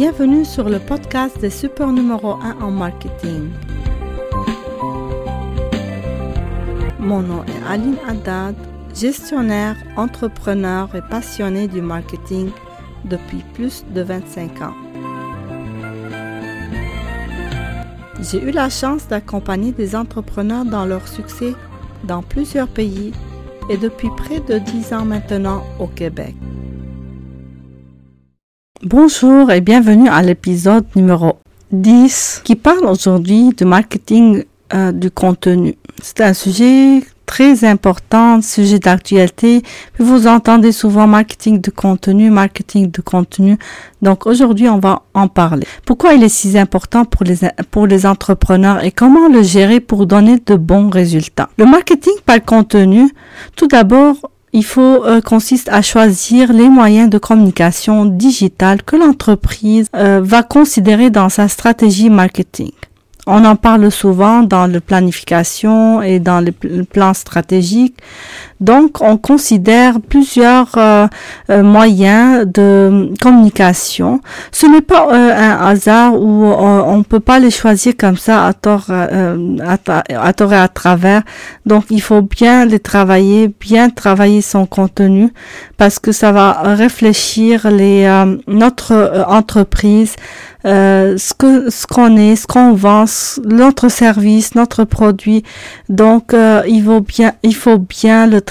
Bienvenue sur le podcast des super numéro 1 en marketing. Mon nom est Aline Haddad, gestionnaire, entrepreneur et passionné du marketing depuis plus de 25 ans. J'ai eu la chance d'accompagner des entrepreneurs dans leur succès dans plusieurs pays et depuis près de 10 ans maintenant au Québec. Bonjour et bienvenue à l'épisode numéro 10 qui parle aujourd'hui du marketing euh, du contenu. C'est un sujet très important, sujet d'actualité. Vous entendez souvent marketing de contenu, marketing de contenu. Donc aujourd'hui, on va en parler. Pourquoi il est si important pour les, pour les entrepreneurs et comment le gérer pour donner de bons résultats? Le marketing par contenu, tout d'abord, il faut euh, consiste à choisir les moyens de communication digitale que l'entreprise euh, va considérer dans sa stratégie marketing. On en parle souvent dans la planification et dans les plans stratégiques. Donc, on considère plusieurs euh, euh, moyens de communication. Ce n'est pas euh, un hasard où on ne peut pas les choisir comme ça à tort, à, tort et à travers. Donc, il faut bien les travailler, bien travailler son contenu parce que ça va réfléchir les notre entreprise euh, ce que ce qu'on est, ce qu'on vend, notre service, notre produit. Donc euh, il faut bien il faut bien le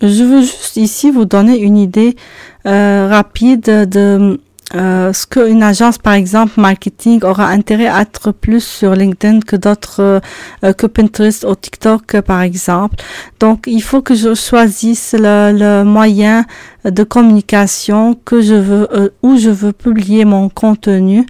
Je veux juste ici vous donner une idée euh, rapide de euh, ce qu'une agence, par exemple, marketing, aura intérêt à être plus sur LinkedIn que d'autres, euh, que Pinterest ou TikTok, par exemple. Donc, il faut que je choisisse le moyen de communication que je veux, euh, où je veux publier mon contenu.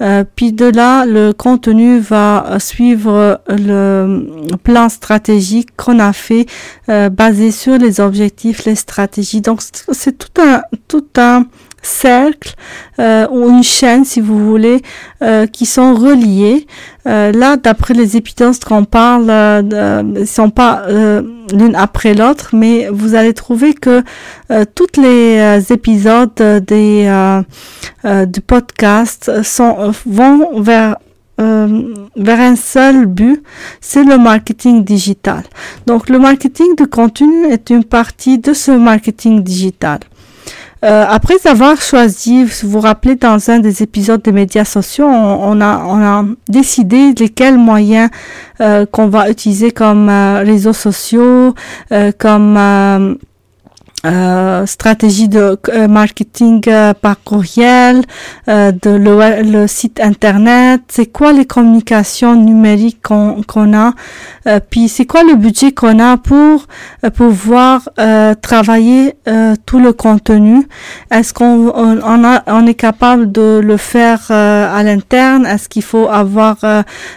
Euh, puis de là, le contenu va suivre le plan stratégique qu'on a fait, basé sur les objectifs, les stratégies. Donc, c'est tout un, tout un cercle euh, ou une chaîne, si vous voulez, euh, qui sont reliés. Euh, là, d'après les épisodes qu'on parle, ne sont pas l'une après l'autre, mais vous allez trouver que toutes les épisodes des du podcast sont vont vers vers un seul but, c'est le marketing digital. Donc le marketing de contenu est une partie de ce marketing digital. Euh, après avoir choisi, vous vous rappelez, dans un des épisodes des médias sociaux, on, a, on a décidé lesquels moyens euh, qu'on va utiliser comme euh, réseaux sociaux, comme euh, stratégie de euh, marketing euh, par courriel, de le, site internet, c'est quoi les communications numériques qu'on qu'on a, puis c'est quoi le budget qu'on a pour pouvoir travailler tout le contenu? Est-ce qu'on on, on est capable de le faire à l'interne? Est-ce qu'il faut avoir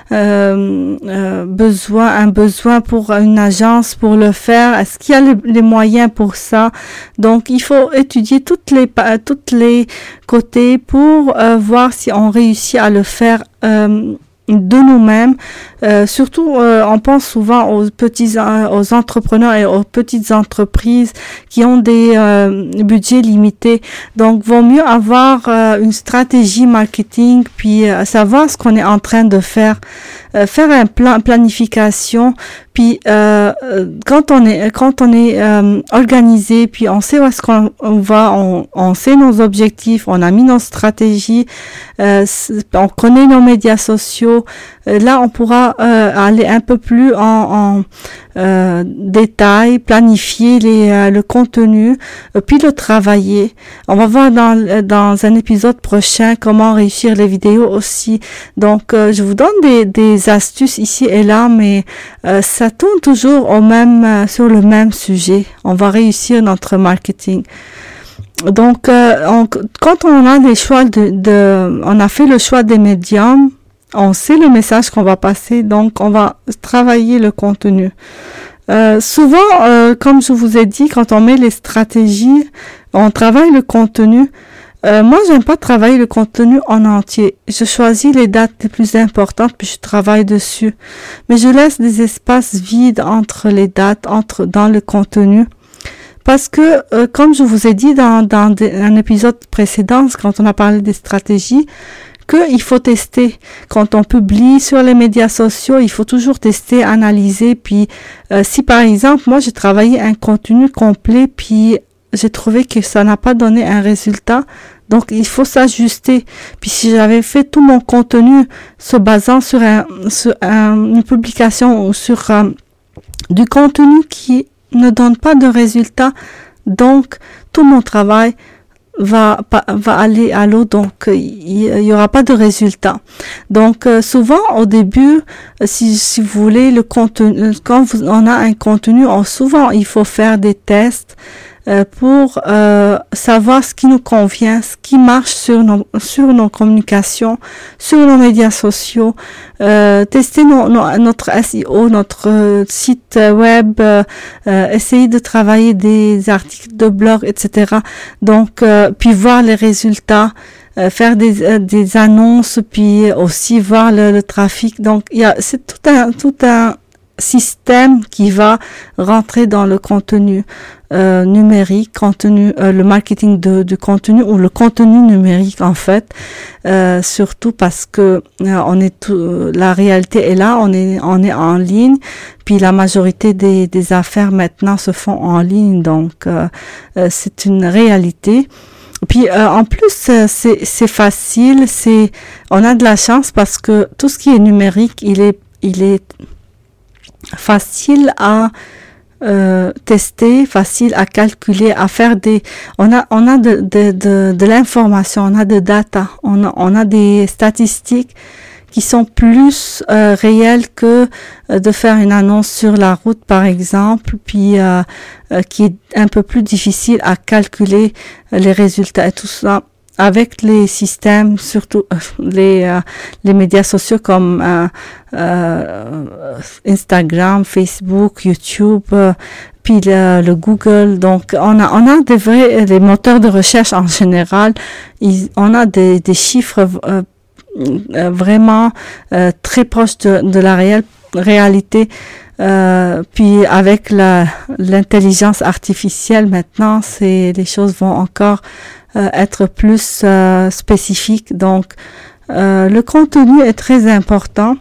besoin un besoin pour une agence pour le faire? Est-ce qu'il y a les moyens pour ça? Donc, il faut étudier toutes les, côtés pour euh, voir si on réussit à le faire euh, de nous-mêmes. Euh, surtout, euh, on pense souvent aux petits, euh, aux entrepreneurs et aux petites entreprises qui ont des budgets limités. Donc, vaut mieux avoir une stratégie marketing, puis savoir ce qu'on est en train de faire, faire un plan planification. Puis, quand on est quand on est organisé, puis on sait où est-ce qu'on va, on, on sait nos objectifs, on a mis nos stratégies, on connaît nos médias sociaux. là, on pourra euh, aller un peu plus en, euh, détail, planifier euh, le contenu, puis le travailler. On va voir dans, dans un épisode prochain comment réussir les vidéos aussi. Donc, je vous donne des, des astuces ici et là, mais ça tourne toujours au même sur le même sujet. On va réussir notre marketing. Donc, quand on a des choix de, de, on a fait le choix des médiums, on sait le message qu'on va passer, donc on va travailler le contenu. Euh, souvent, euh, comme je vous ai dit, quand on met les stratégies, on travaille le contenu. Euh, moi, j'aime pas travailler le contenu en entier. Je choisis les dates les plus importantes puis je travaille dessus. Mais je laisse des espaces vides entre les dates, entre dans le contenu parce que, euh, comme je vous ai dit dans, dans un épisode précédent, quand on a parlé des stratégies, qu'il faut tester. Quand on publie sur les médias sociaux, il faut toujours tester, analyser. Puis, euh, si par exemple, moi, j'ai travaillé un contenu complet, puis j'ai trouvé que ça n'a pas donné un résultat, donc il faut s'ajuster. Puis si j'avais fait tout mon contenu se basant sur, un, sur une publication ou sur euh, du contenu qui ne donne pas de résultat, donc tout mon travail va va aller à l'eau donc il y, aura pas de résultat. Donc euh, souvent au début si si vous voulez le contenu quand on a un contenu souvent il faut faire des tests euh, pour euh, savoir ce qui nous convient, ce qui marche sur nos, sur nos communications, sur nos médias sociaux, euh, tester notre SEO, notre site web, essayer de travailler des articles de blog, etc. Donc, puis voir les résultats. faire des, des annonces puis aussi voir le, le trafic donc il y a c'est tout un tout un système qui va rentrer dans le contenu euh, numérique, contenu, euh, le marketing de, du contenu ou le contenu numérique en fait, euh, surtout parce que on est tout, la réalité est là, on est on est en ligne, puis la majorité des, des affaires maintenant se font en ligne, donc c'est une réalité. Puis en plus c'est c'est facile, c'est on a de la chance parce que tout ce qui est numérique, il est il est facile à euh, tester, facile à calculer, à faire des. On a, on a de, de, de, de l'information, on a de data, on a, on a des statistiques qui sont plus euh, réelles que euh, de faire une annonce sur la route, par exemple, puis euh, qui est un peu plus difficile à calculer les résultats et tout ça avec les systèmes, surtout euh, les, euh, les médias sociaux comme euh, euh Instagram, Facebook, YouTube, puis le, Google. Donc, on a, on a des vrais, les moteurs de recherche en général, on a des, des chiffres vraiment très proches de, de la réelle, réalité. puis avec l'intelligence artificielle maintenant, c'est les choses vont encore euh, être plus euh, spécifique. Donc, euh, le contenu est très important.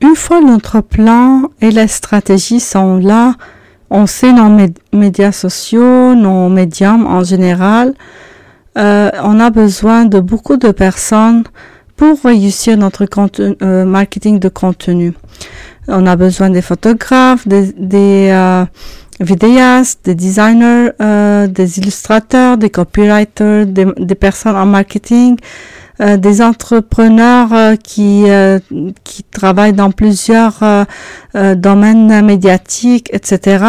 Une fois notre plan et la stratégie sont là, on sait nos médias sociaux, nos médiums en général, on a besoin de beaucoup de personnes pour réussir notre marketing de contenu. On a besoin des photographes, des vidéastes, des designers, euh, des illustrateurs, des copywriters, des, des personnes en marketing, euh, des entrepreneurs euh, qui euh, qui travaillent dans plusieurs euh, domaines médiatiques, etc.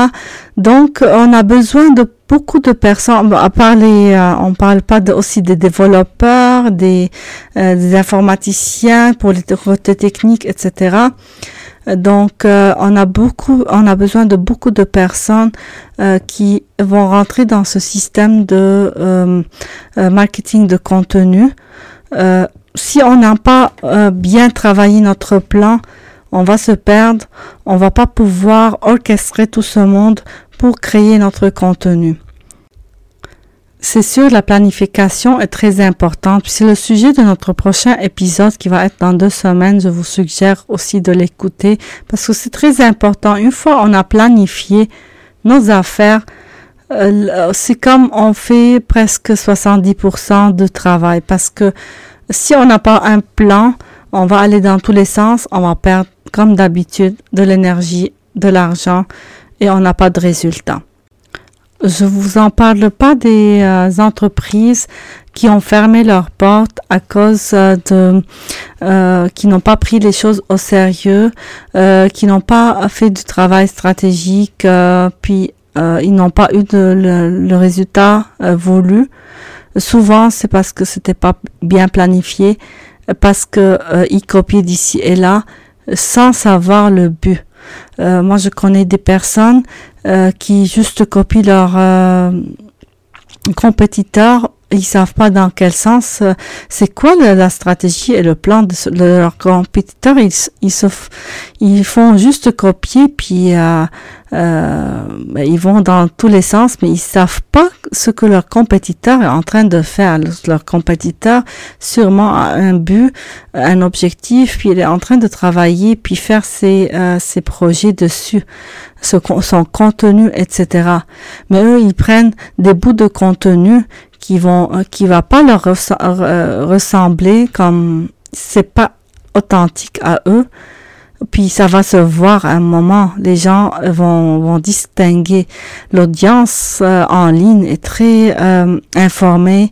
Donc, on a besoin de beaucoup de personnes. à part les, on parle pas de, aussi des développeurs, des, des informaticiens pour les côtés techniques, etc. Donc, euh, on a beaucoup, on a besoin de beaucoup de personnes euh, qui vont rentrer dans ce système de euh, marketing de contenu. si on n'a pas bien travaillé notre plan, on va se perdre. On va pas pouvoir orchestrer tout ce monde pour créer notre contenu. C'est sûr, la planification est très importante. C'est le sujet de notre prochain épisode qui va être dans deux semaines. Je vous suggère aussi de l'écouter parce que c'est très important. Une fois on a planifié nos affaires, euh, c'est comme on fait presque 70% de travail parce que si on n'a pas un plan, on va aller dans tous les sens, on va perdre comme d'habitude de l'énergie, de l'argent et on n'a pas de résultat. Je vous en parle pas des euh, entreprises qui ont fermé leurs portes à cause euh, de euh, qui n'ont pas pris les choses au sérieux, qui n'ont pas fait du travail stratégique, puis ils n'ont pas eu de, le, résultat voulu. Souvent, c'est parce que c'était pas bien planifié, parce que ils copiaient d'ici et là sans savoir le but. Euh, moi, je connais des personnes euh, qui juste copient leurs euh, compétiteurs. Ils savent pas dans quel sens. c'est quoi la, stratégie et le plan de, leurs compétiteurs Ils, ils, se, ils font juste copier puis euh, ben, ils vont dans tous les sens, mais ils savent pas ce que leur compétiteur est en train de faire. Leur compétiteur sûrement a un but, un objectif, puis il est en train de travailler, puis faire ses, euh, ses projets dessus, son contenu, etc. Mais eux, ils prennent des bouts de contenu qui vont, euh, qui va pas leur euh, ressembler comme c'est pas authentique à eux puis ça va se voir à un moment. Les gens vont, vont distinguer. L'audience euh, en ligne est très informée,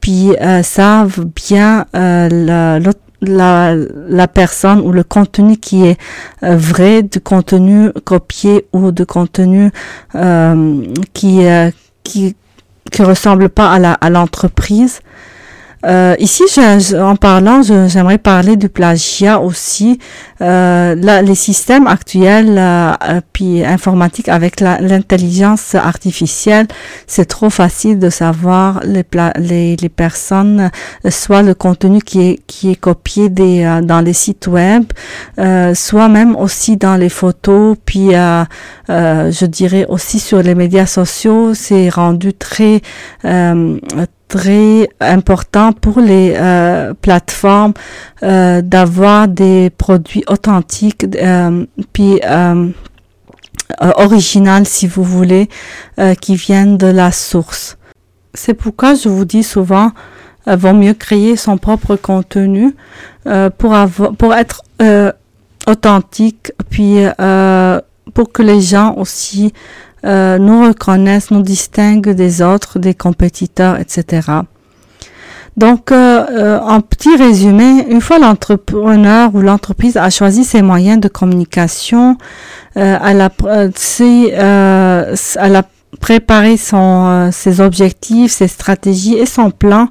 puis euh, savent bien la, la, la, personne ou le contenu qui est vrai, du contenu copié ou de contenu qui, qui qui ressemble pas à l'entreprise. Euh, ici, en parlant, j'aimerais parler du plagiat aussi. Euh, les systèmes actuels, euh, puis informatiques avec l'intelligence artificielle, c'est trop facile de savoir les, les, les, personnes, soit le contenu qui est qui est copié des dans les sites web, soit même aussi dans les photos, puis je dirais aussi sur les médias sociaux, c'est rendu très très important pour les euh, plateformes euh, d'avoir des produits authentiques euh, puis euh, original si vous voulez qui viennent de la source. C'est pourquoi je vous dis souvent vaut mieux créer son propre contenu pour avoir pour être authentique puis pour que les gens aussi euh, nous reconnaissent, nous distinguent des autres, des compétiteurs, etc. Donc, euh, euh, en petit résumé, une fois l'entrepreneur ou l'entreprise a choisi ses moyens de communication, elle, a, elle a préparé son, ses objectifs, ses stratégies et son plan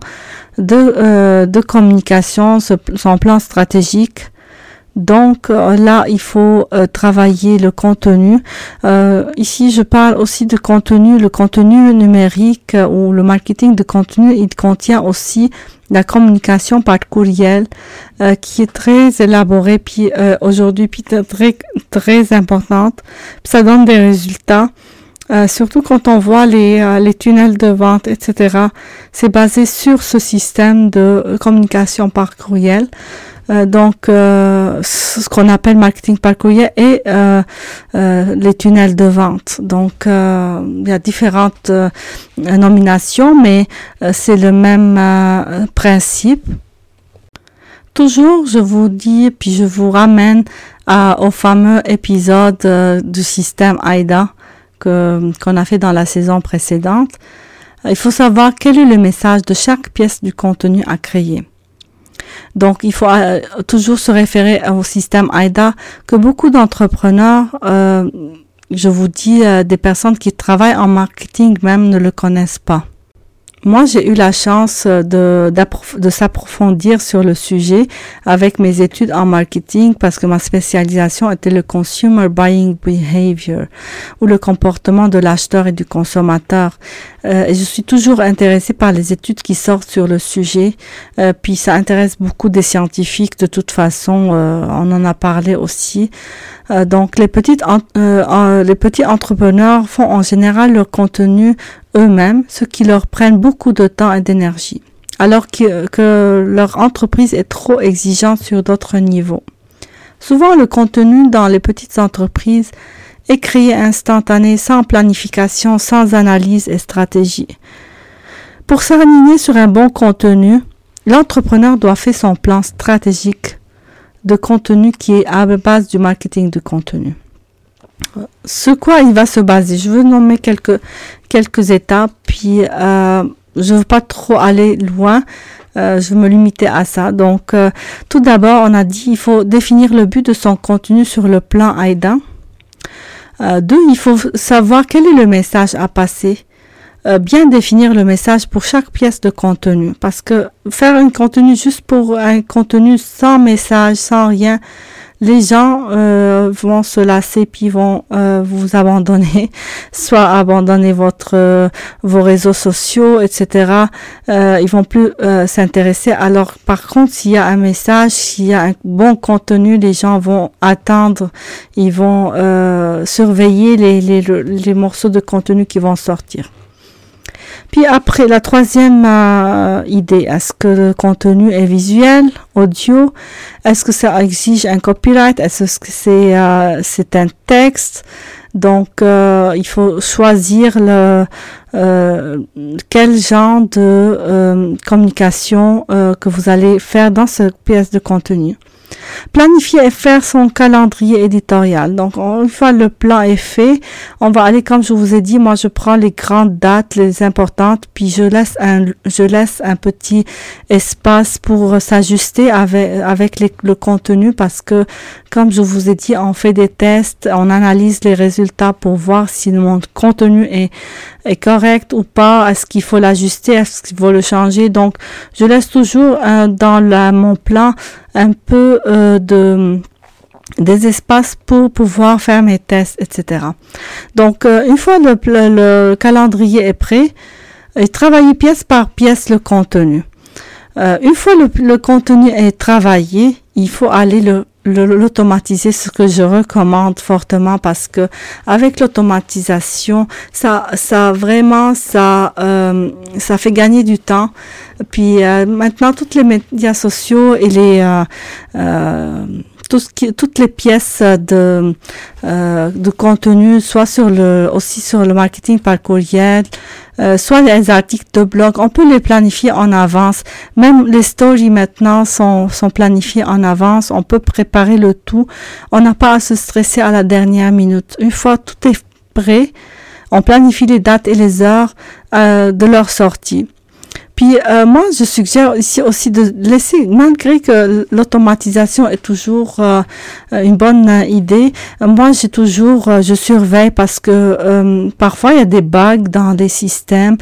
de communication, son plan stratégique. Donc euh, là, il faut euh, travailler le contenu. Euh, ici, je parle aussi de contenu. Le contenu numérique ou le marketing de contenu, il contient aussi la communication par courriel qui est très élaborée puis aujourd'hui puis très très importante. ça donne des résultats. surtout quand on voit les, les tunnels de vente, etc. C'est basé sur ce système de communication par courriel. Euh, donc euh, ce qu'on appelle marketing par courrier et euh, les tunnels de vente. Donc il y a différentes nominations, mais c'est le même principe. Toujours, je vous dis, puis je vous ramène au fameux épisode du système AIDA qu'on a fait dans la saison précédente. Il faut savoir quel est le message de chaque pièce du contenu à créer. Donc, il faut euh, toujours se référer au système AIDA que beaucoup d'entrepreneurs, euh, je vous dis, euh, des personnes qui travaillent en marketing même ne le connaissent pas. Moi, j'ai eu la chance de, de s'approfondir sur le sujet avec mes études en marketing parce que ma spécialisation était le consumer buying behavior ou le comportement de l'acheteur et du consommateur. Euh, et je suis toujours intéressée par les études qui sortent sur le sujet. Euh, puis ça intéresse beaucoup des scientifiques de toute façon. Euh, on en a parlé aussi. Donc les petites les petits entrepreneurs font en général leur contenu eux-mêmes, ce qui leur prenne beaucoup de temps et d'énergie, alors que, que leur entreprise est trop exigeante sur d'autres niveaux. Souvent, le contenu dans les petites entreprises est créé instantané, sans planification, sans analyse et stratégie. Pour s'aligner sur un bon contenu, l'entrepreneur doit faire son plan stratégique de contenu qui est à base du marketing de contenu. Ce quoi il va se baser? Je veux nommer quelques, quelques étapes, puis euh, je ne veux pas trop aller loin. Euh, je veux me limiter à ça. Donc, euh, tout d'abord, on a dit il faut définir le but de son contenu sur le plan AIDA. Deux, il faut savoir quel est le message à passer. Euh, bien définir le message pour chaque pièce de contenu. Parce que faire un contenu juste pour un contenu sans message, sans rien, les gens euh, vont se lasser puis vont euh, vous abandonner, soit abandonner votre vos réseaux sociaux, etc. ils vont plus s'intéresser. Alors par contre, s'il y a un message, s'il y a un bon contenu, les gens vont attendre, ils vont surveiller les, les, les morceaux de contenu qui vont sortir. Puis après, la troisième euh, idée, est-ce que le contenu est visuel, audio? Est-ce que ça exige un copyright? Est-ce que c'est euh, c'est un texte? Donc, euh, il faut choisir le quel genre de communication que vous allez faire dans cette pièce de contenu? Planifier et faire son calendrier éditorial. Donc, une fois le plan est fait, on va aller, comme je vous ai dit, moi, je prends les grandes dates, les importantes, puis je laisse un, je laisse un petit espace pour s'ajuster avec, avec le contenu parce que, comme je vous ai dit, on fait des tests, on analyse les résultats pour voir si mon contenu est, est correct ou pas, est-ce qu'il faut l'ajuster, est-ce qu'il faut le changer? Donc, je laisse toujours euh, dans la, mon plan un peu euh, de des espaces pour pouvoir faire mes tests, etc. Donc, euh, une fois le, le, calendrier est prêt, et travailler pièce par pièce le contenu. Une fois le, le, contenu est travaillé, il faut aller le l'automatiser, ce que je recommande fortement parce que avec l'automatisation, ça, ça vraiment, ça, euh, ça fait gagner du temps. Puis euh, maintenant, toutes les médias sociaux et les euh, euh tout ce qui, toutes les pièces de, euh, de contenu, soit sur le, aussi sur le marketing par courriel, euh, soit les articles de blog, on peut les planifier en avance. Même les stories maintenant sont, sont planifiées en avance. On peut préparer le tout. On n'a pas à se stresser à la dernière minute. Une fois tout est prêt, on planifie les dates et les heures euh, de leur sortie. Puis euh, moi, je suggère ici aussi de laisser, malgré que l'automatisation est toujours euh, une bonne idée, moi j'ai toujours, euh, je surveille parce que parfois il y a des bugs dans des systèmes.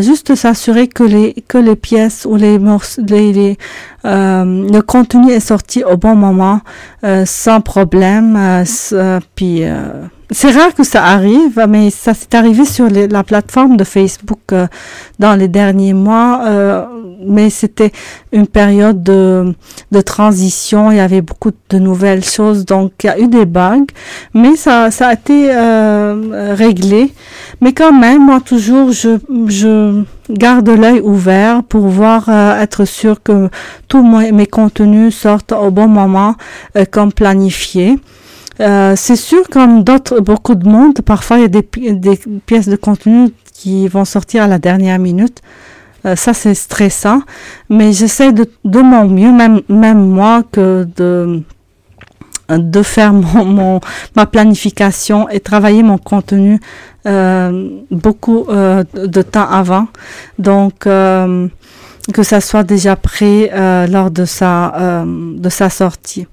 Juste s'assurer que les que les pièces ou les les, les le contenu est sorti au bon moment, sans problème. puis c'est rare que ça arrive, mais ça s'est arrivé sur la plateforme de Facebook euh, dans les derniers mois. Euh, mais c'était une période de, de, transition. Il y avait beaucoup de nouvelles choses, donc il y a eu des bugs, mais ça, ça a été euh, réglé. Mais quand même, moi toujours, je, je garde l'œil ouvert pour voir, être sûr que tous mes contenus sortent au bon moment, comme planifié. Euh, c'est sûr, comme d'autres, beaucoup de monde, parfois il y a des, des, pièces de contenu qui vont sortir à la dernière minute. Euh, ça, c'est stressant, mais j'essaie de, mon mieux, même, même moi, que de, de faire mon, ma planification et travailler mon contenu euh, beaucoup euh, de temps avant. Donc, que ça soit déjà prêt lors de sa, de sa sortie.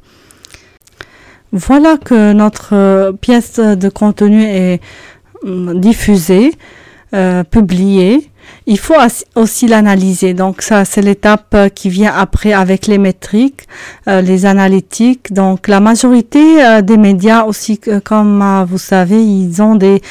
Voilà que notre pièce de contenu est diffusée, publiée. Il faut aussi l'analyser. Donc ça, c'est l'étape euh, qui vient après avec les métriques, les analytiques. Donc la majorité des médias aussi, comme vous savez, ils ont des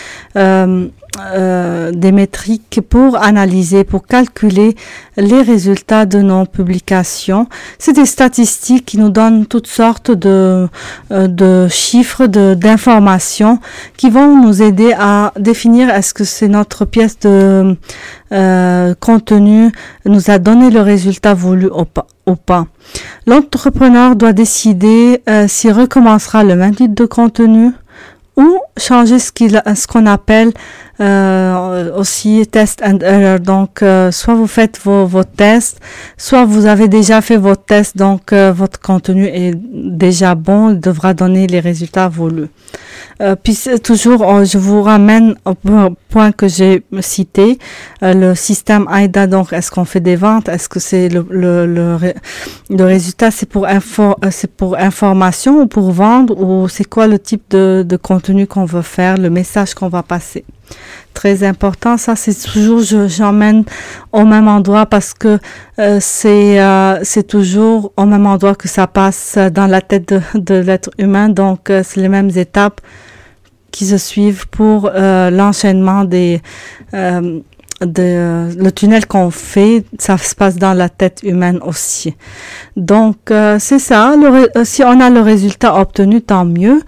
euh, des métriques pour analyser, pour calculer les résultats de nos publications. C'est des statistiques qui nous donnent toutes sortes de, euh, de chiffres, d'informations qui vont nous aider à définir est-ce que c'est notre pièce de euh, contenu nous a donné le résultat voulu ou pas. L'entrepreneur doit décider s'il recommencera le même type de contenu ou changer ce qu'on appelle euh, aussi test and error. Donc euh, soit vous faites vos, tests soit vous avez déjà fait vos tests donc euh, votre contenu est déjà bon il devra donner les résultats voulus. Puis toujours, euh, je vous ramène au point que j'ai cité, le système AIDA. Donc, est-ce qu'on fait des ventes? Est-ce que c'est le, résultat, c'est pour info, pour information ou pour vendre? Ou c'est quoi le type de contenu qu'on veut faire, le message qu'on va passer? Très important. Ça, c'est toujours, j'emmène au même endroit parce que euh, c'est euh, c'est toujours au même endroit que ça passe dans la tête de, l'être humain. Donc, euh, c'est les mêmes étapes qui se suivent pour l'enchaînement des le tunnel qu'on fait, ça se passe dans la tête humaine aussi. Donc c'est ça. si on a le résultat obtenu, tant mieux.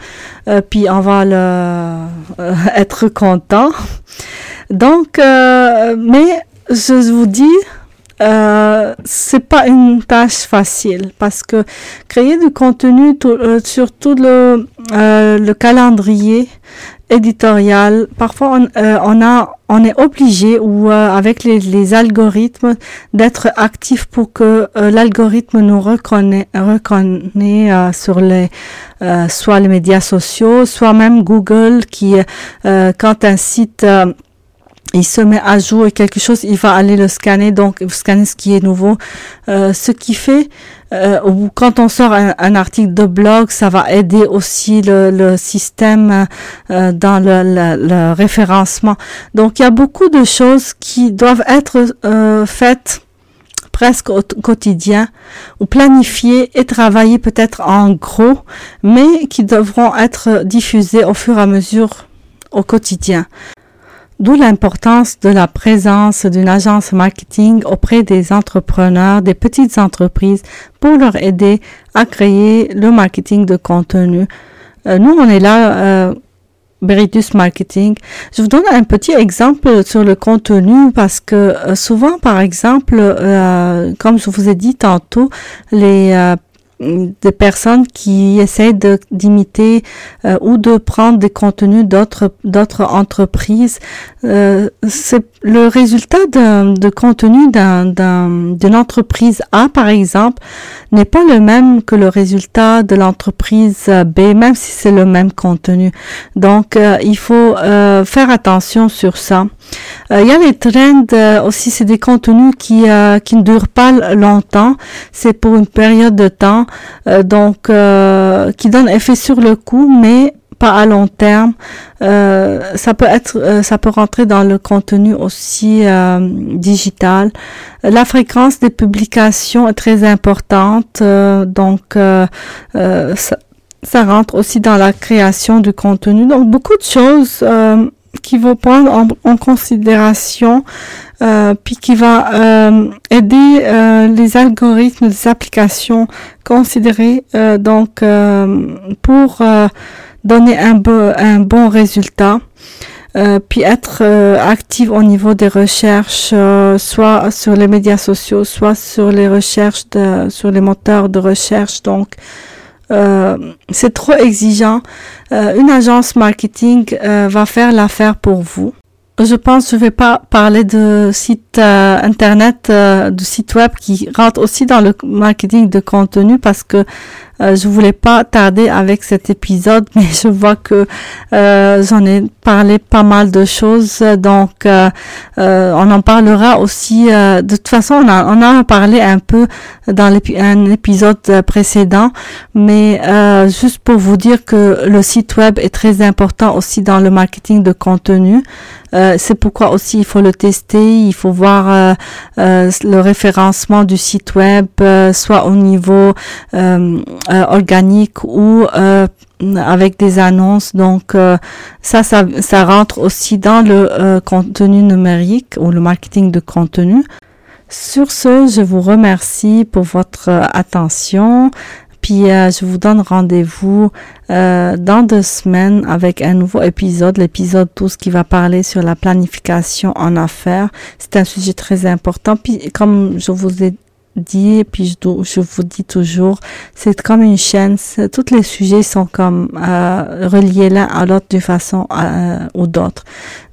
puis on va être content. Donc, euh, mais je vous dis, euh, c'est pas une tâche facile parce que créer du contenu euh, sur tout euh, le calendrier éditorial, parfois on, on, a, on est obligé ou avec les, algorithmes d'être actif pour que l'algorithme nous reconnaît, reconnaît sur les soit les médias sociaux, soit même Google qui quand un site il se met à jour quelque chose, il va aller le scanner, donc scanner ce qui est nouveau. Euh, ce qui fait, euh, quand on sort un, article de blog, ça va aider aussi le, système euh, dans le, référencement. Donc il y a beaucoup de choses qui doivent être faites presque au quotidien ou planifiées et travaillées peut-être en gros, mais qui devront être diffusées au fur et à mesure au quotidien. D'où l'importance de la présence d'une agence marketing auprès des entrepreneurs, des petites entreprises, pour leur aider à créer le marketing de contenu. Euh, nous, on est là, euh, Marketing. Je vous donne un petit exemple sur le contenu parce que euh, souvent, par exemple, comme je vous ai dit tantôt, les des personnes qui essayent d'imiter euh, ou de prendre des contenus d'autres d'autres entreprises. Euh, c'est le résultat de contenu d'une entreprise A, par exemple, n'est pas le même que le résultat de l'entreprise B, même si c'est le même contenu. Donc, euh, il faut faire attention sur ça. Il y a les trends aussi, c'est des contenus qui qui ne durent pas longtemps. C'est pour une période de temps. Euh, donc euh, qui donne effet sur le coup, mais pas à long terme. Euh, ça peut être, ça peut rentrer dans le contenu aussi digital. La fréquence des publications est très importante, donc ça, rentre aussi dans la création du contenu. Donc beaucoup de choses qui vont prendre en, considération, euh, puis qui va euh, aider euh, les algorithmes des applications considérées euh, donc euh, pour donner un, un bon résultat. puis être active au niveau des recherches, soit sur les médias sociaux, soit sur les recherches de, sur les moteurs de recherche. Donc, euh, c'est trop exigeant. Euh, une agence marketing euh, va faire l'affaire pour vous. Je pense que je vais pas parler de site internet, de site web qui rentre aussi dans le marketing de contenu parce que euh, je voulais pas tarder avec cet épisode, mais je vois que euh, j'en ai parlé pas mal de choses, donc euh, on en parlera aussi. de toute façon, on, a, on a parlé un peu dans un épisode précédent, mais juste pour vous dire que le site web est très important aussi dans le marketing de contenu. c'est pourquoi aussi il faut le tester, il faut voir le référencement du site web, soit au niveau euh, organique ou euh, avec des annonces. Donc euh, ça, ça, ça rentre aussi dans le contenu numérique ou le marketing de contenu. Sur ce, je vous remercie pour votre attention. Puis je vous donne rendez-vous dans deux semaines avec un nouveau épisode, l'épisode 12 qui va parler sur la planification en affaires. C'est un sujet très important. Puis comme je vous ai dit, et puis je, je, vous dis toujours, c'est comme une chaîne, tous les sujets sont comme euh, reliés l'un à l'autre d'une façon euh, ou d'autre.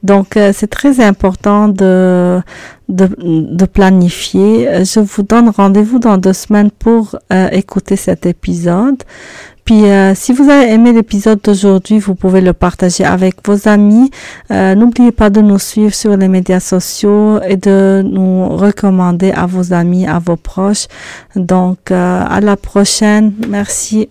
Donc euh, c'est très important de, de, de, planifier. Je vous donne rendez-vous dans deux semaines pour écouter cet épisode. Puis euh, si vous avez aimé l'épisode d'aujourd'hui, vous pouvez le partager avec vos amis. Euh, n'oubliez pas de nous suivre sur les médias sociaux et de nous recommander à vos amis, à vos proches. Donc euh, à la prochaine. Merci.